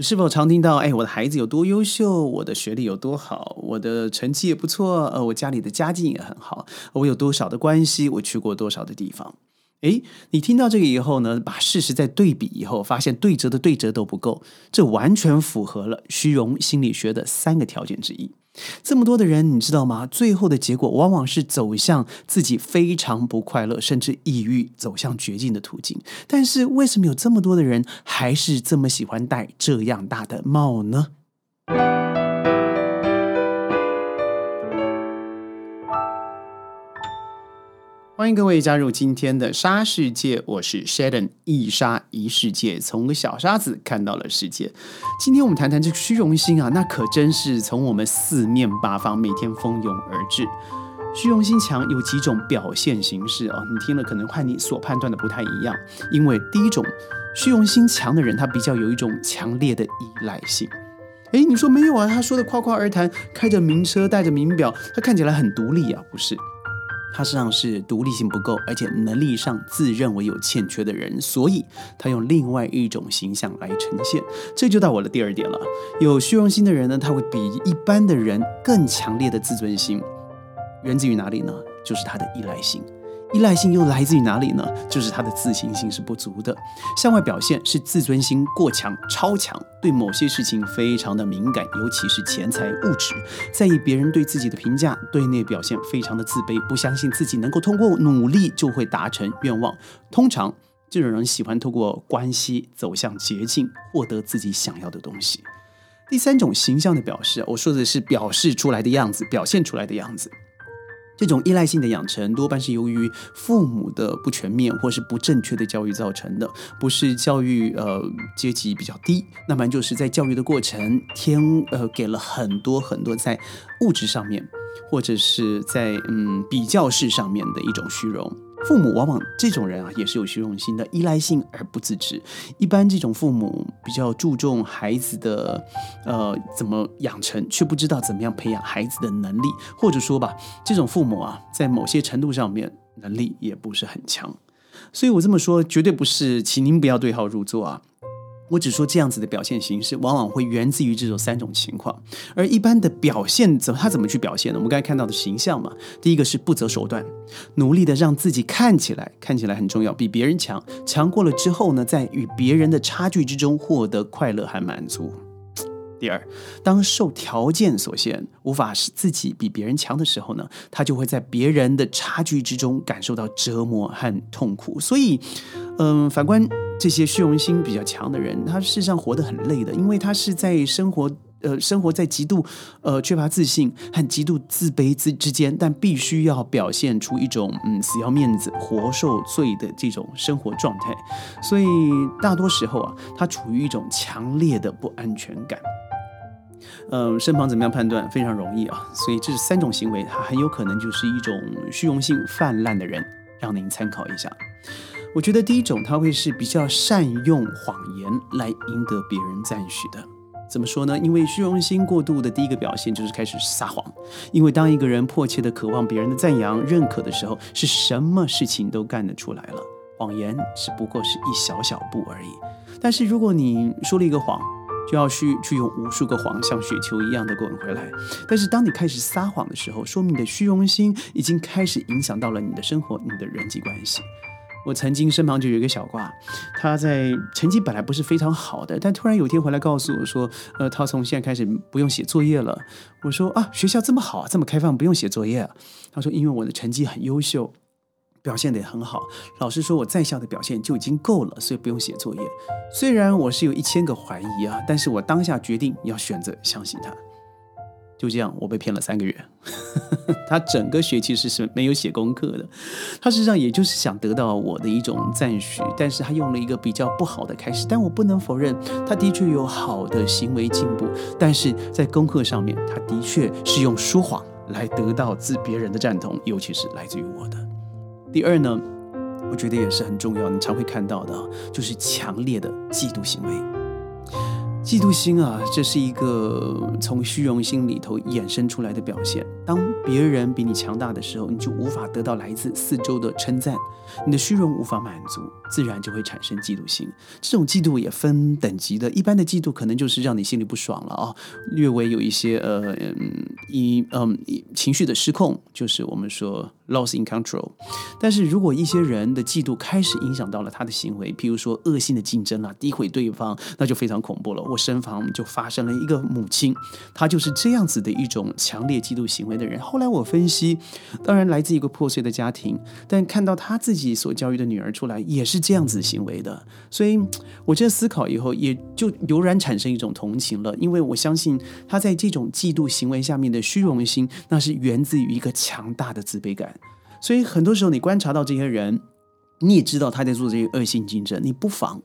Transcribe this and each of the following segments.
你是否常听到？哎，我的孩子有多优秀，我的学历有多好，我的成绩也不错，呃，我家里的家境也很好，我有多少的关系，我去过多少的地方？哎，你听到这个以后呢，把事实再对比以后，发现对折的对折都不够，这完全符合了虚荣心理学的三个条件之一。这么多的人，你知道吗？最后的结果往往是走向自己非常不快乐，甚至抑郁，走向绝境的途径。但是，为什么有这么多的人还是这么喜欢戴这样大的帽呢？欢迎各位加入今天的沙世界，我是 Sheldon，一沙一世界，从个小沙子看到了世界。今天我们谈谈这个虚荣心啊，那可真是从我们四面八方每天蜂拥而至。虚荣心强有几种表现形式啊？你听了可能和你所判断的不太一样，因为第一种虚荣心强的人，他比较有一种强烈的依赖性。诶，你说没有啊？他说的夸夸而谈，开着名车，戴着名表，他看起来很独立啊，不是？他实际上是独立性不够，而且能力上自认为有欠缺的人，所以他用另外一种形象来呈现。这就到我的第二点了。有虚荣心的人呢，他会比一般的人更强烈的自尊心，源自于哪里呢？就是他的依赖性。依赖性又来自于哪里呢？就是他的自信心是不足的，向外表现是自尊心过强、超强，对某些事情非常的敏感，尤其是钱财物质，在意别人对自己的评价，对内表现非常的自卑，不相信自己能够通过努力就会达成愿望。通常这种人喜欢透过关系走向捷径，获得自己想要的东西。第三种形象的表示，我说的是表示出来的样子，表现出来的样子。这种依赖性的养成多半是由于父母的不全面或是不正确的教育造成的，不是教育呃阶级比较低，那么就是在教育的过程天呃给了很多很多在物质上面或者是在嗯比较式上面的一种虚荣。父母往往这种人啊，也是有虚荣心的依赖性而不自知。一般这种父母比较注重孩子的呃怎么养成，却不知道怎么样培养孩子的能力，或者说吧，这种父母啊，在某些程度上面能力也不是很强。所以我这么说，绝对不是，请您不要对号入座啊。我只说这样子的表现形式，往往会源自于这种三种情况。而一般的表现，怎么他怎么去表现呢？我们刚才看到的形象嘛，第一个是不择手段，努力的让自己看起来看起来很重要，比别人强，强过了之后呢，在与别人的差距之中获得快乐和满足。第二，当受条件所限，无法使自己比别人强的时候呢，他就会在别人的差距之中感受到折磨和痛苦。所以，嗯，反观。这些虚荣心比较强的人，他事实上活得很累的，因为他是在生活，呃，生活在极度，呃，缺乏自信和极度自卑之之间，但必须要表现出一种嗯死要面子、活受罪的这种生活状态，所以大多时候啊，他处于一种强烈的不安全感。嗯，身旁怎么样判断非常容易啊，所以这是三种行为，他很有可能就是一种虚荣心泛滥的人，让您参考一下。我觉得第一种他会是比较善用谎言来赢得别人赞许的。怎么说呢？因为虚荣心过度的第一个表现就是开始撒谎。因为当一个人迫切的渴望别人的赞扬、认可的时候，是什么事情都干得出来了。谎言只不过是一小小步而已。但是如果你说了一个谎，就要去去用无数个谎，像雪球一样的滚回来。但是当你开始撒谎的时候，说明你的虚荣心已经开始影响到了你的生活、你的人际关系。我曾经身旁就有一个小挂，他在成绩本来不是非常好的，但突然有一天回来告诉我说，呃，他从现在开始不用写作业了。我说啊，学校这么好，这么开放，不用写作业。他说，因为我的成绩很优秀，表现得也很好，老师说我在校的表现就已经够了，所以不用写作业。虽然我是有一千个怀疑啊，但是我当下决定要选择相信他。就这样，我被骗了三个月。他整个学期是是没有写功课的。他实际上也就是想得到我的一种赞许，但是他用了一个比较不好的开始。但我不能否认，他的确有好的行为进步。但是在功课上面，他的确是用说谎来得到自别人的赞同，尤其是来自于我的。第二呢，我觉得也是很重要，你常会看到的，就是强烈的嫉妒行为。嫉妒心啊，这是一个从虚荣心里头衍生出来的表现。当别人比你强大的时候，你就无法得到来自四周的称赞，你的虚荣无法满足，自然就会产生嫉妒心。这种嫉妒也分等级的，一般的嫉妒可能就是让你心里不爽了啊，略微有一些呃嗯一嗯情绪的失控，就是我们说 loss in control。但是如果一些人的嫉妒开始影响到了他的行为，譬如说恶性的竞争啊，诋毁对方，那就非常恐怖了。我身旁就发生了一个母亲，她就是这样子的一种强烈嫉妒行为。的人，后来我分析，当然来自一个破碎的家庭，但看到他自己所教育的女儿出来也是这样子行为的，所以我这思考以后，也就油然产生一种同情了，因为我相信他在这种嫉妒行为下面的虚荣心，那是源自于一个强大的自卑感，所以很多时候你观察到这些人，你也知道他在做这些恶性竞争，你不妨。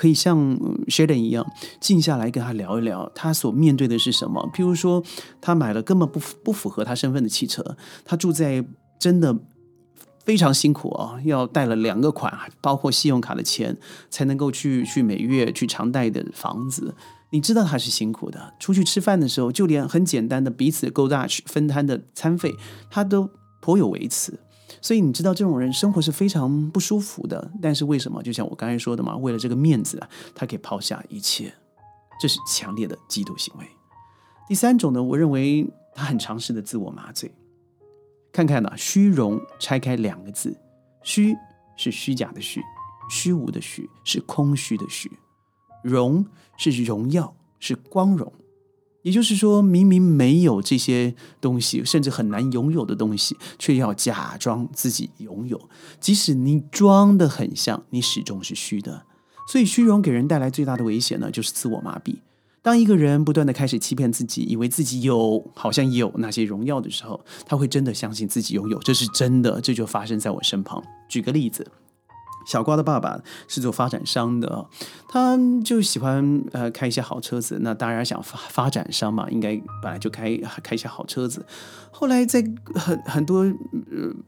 可以像 Sheldon 一样静下来跟他聊一聊，他所面对的是什么？譬如说，他买了根本不不符合他身份的汽车，他住在真的非常辛苦啊，要贷了两个款，包括信用卡的钱，才能够去去每月去偿贷的房子。你知道他是辛苦的，出去吃饭的时候，就连很简单的彼此 Go Dutch 分摊的餐费，他都颇有微词。所以你知道这种人生活是非常不舒服的，但是为什么？就像我刚才说的嘛，为了这个面子啊，他可以抛下一切，这是强烈的嫉妒行为。第三种呢，我认为他很尝试的自我麻醉。看看呢，虚荣拆开两个字，虚是虚假的虚，虚无的虚是空虚的虚，荣是荣耀，是光荣。也就是说，明明没有这些东西，甚至很难拥有的东西，却要假装自己拥有。即使你装的很像，你始终是虚的。所以，虚荣给人带来最大的危险呢，就是自我麻痹。当一个人不断的开始欺骗自己，以为自己有，好像有那些荣耀的时候，他会真的相信自己拥有，这是真的。这就发生在我身旁。举个例子。小瓜的爸爸是做发展商的，他就喜欢呃开一些好车子。那当然想发发展商嘛，应该本来就开开一些好车子。后来在很很多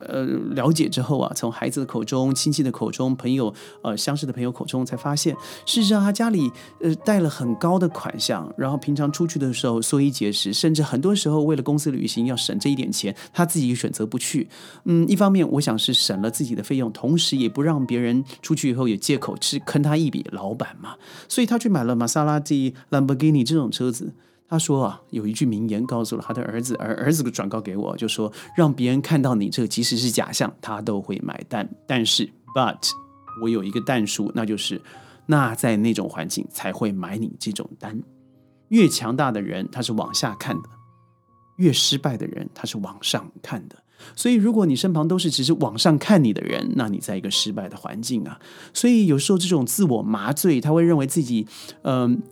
呃了解之后啊，从孩子的口中、亲戚的口中、朋友呃相识的朋友口中，才发现事实上他家里呃带了很高的款项，然后平常出去的时候缩衣节食，甚至很多时候为了公司旅行要省这一点钱，他自己选择不去。嗯，一方面我想是省了自己的费用，同时也不让别人出去以后有借口去坑他一笔，老板嘛，所以他去买了玛莎拉蒂、兰博基尼这种车子。他说啊，有一句名言告诉了他的儿子，而儿子转告给我，就说让别人看到你这即使是假象，他都会买单。但是，but 我有一个但数，那就是那在那种环境才会买你这种单。越强大的人他是往下看的，越失败的人他是往上看的。所以，如果你身旁都是只是往上看你的人，那你在一个失败的环境啊。所以有时候这种自我麻醉，他会认为自己嗯。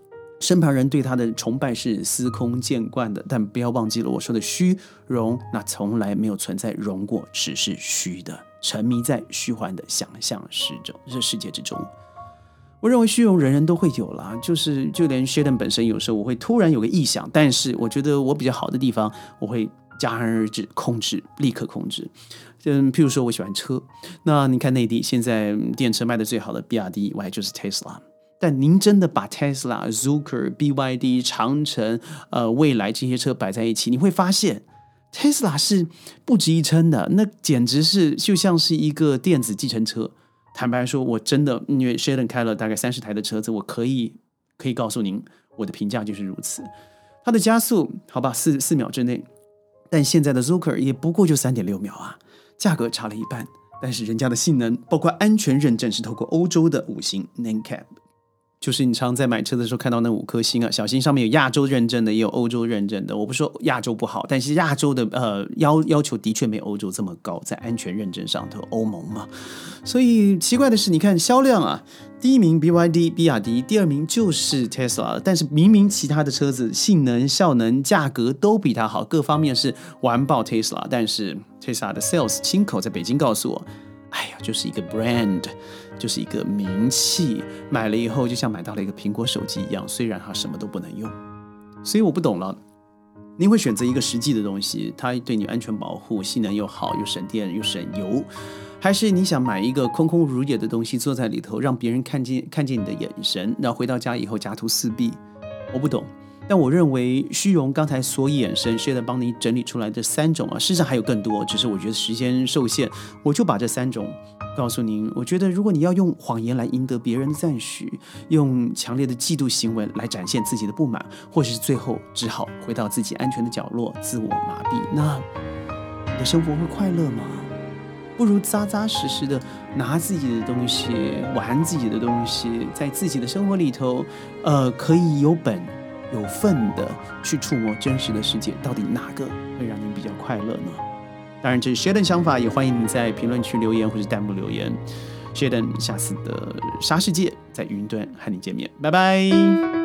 身旁人对他的崇拜是司空见惯的，但不要忘记了我说的虚荣，那从来没有存在荣过，只是虚的，沉迷在虚幻的想象世中这世界之中。我认为虚荣人人都会有啦，就是就连 Sheldon 本身有时候我会突然有个臆想，但是我觉得我比较好的地方，我会戛然而止，控制，立刻控制。嗯，譬如说我喜欢车，那你看内地现在电车卖的最好的比亚迪以外就是 Tesla。但您真的把 Tesla、Zucker、BYD、长城、呃，未来这些车摆在一起，你会发现 Tesla 是不值一称的，那简直是就像是一个电子计程车。坦白说，我真的因为 Sheldon 开了大概三十台的车子，我可以可以告诉您，我的评价就是如此。它的加速，好吧，四四秒之内，但现在的 Zooker 也不过就三点六秒啊，价格差了一半，但是人家的性能，包括安全认证，是透过欧洲的五星 NCAP。就是你常在买车的时候看到那五颗星啊，小心上面有亚洲认证的，也有欧洲认证的。我不说亚洲不好，但是亚洲的呃要要求的确没欧洲这么高，在安全认证上头，欧盟嘛。所以奇怪的是，你看销量啊，第一名 BYD 比亚迪，第二名就是 Tesla，但是明明其他的车子性能、效能、价格都比它好，各方面是完爆 Tesla，但是 Tesla 的 sales 亲口在北京告诉我。哎呀，就是一个 brand，就是一个名气，买了以后就像买到了一个苹果手机一样，虽然它什么都不能用。所以我不懂了，你会选择一个实际的东西，它对你安全保护、性能又好、又省电又省油，还是你想买一个空空如也的东西，坐在里头让别人看见看见你的眼神，然后回到家以后家徒四壁？我不懂。但我认为虚荣刚才所衍生，现在帮你整理出来这三种啊，事实上还有更多，只是我觉得时间受限，我就把这三种告诉您。我觉得如果你要用谎言来赢得别人的赞许，用强烈的嫉妒行为来展现自己的不满，或者是最后只好回到自己安全的角落自我麻痹，那你的生活会快乐吗？不如扎扎实实的拿自己的东西玩自己的东西，在自己的生活里头，呃，可以有本。有份的去触摸真实的世界，到底哪个会让您比较快乐呢？当然，这是 Sheldon 想法，也欢迎你在评论区留言或者弹幕留言。Sheldon 下次的沙世界在云端和你见面，拜拜。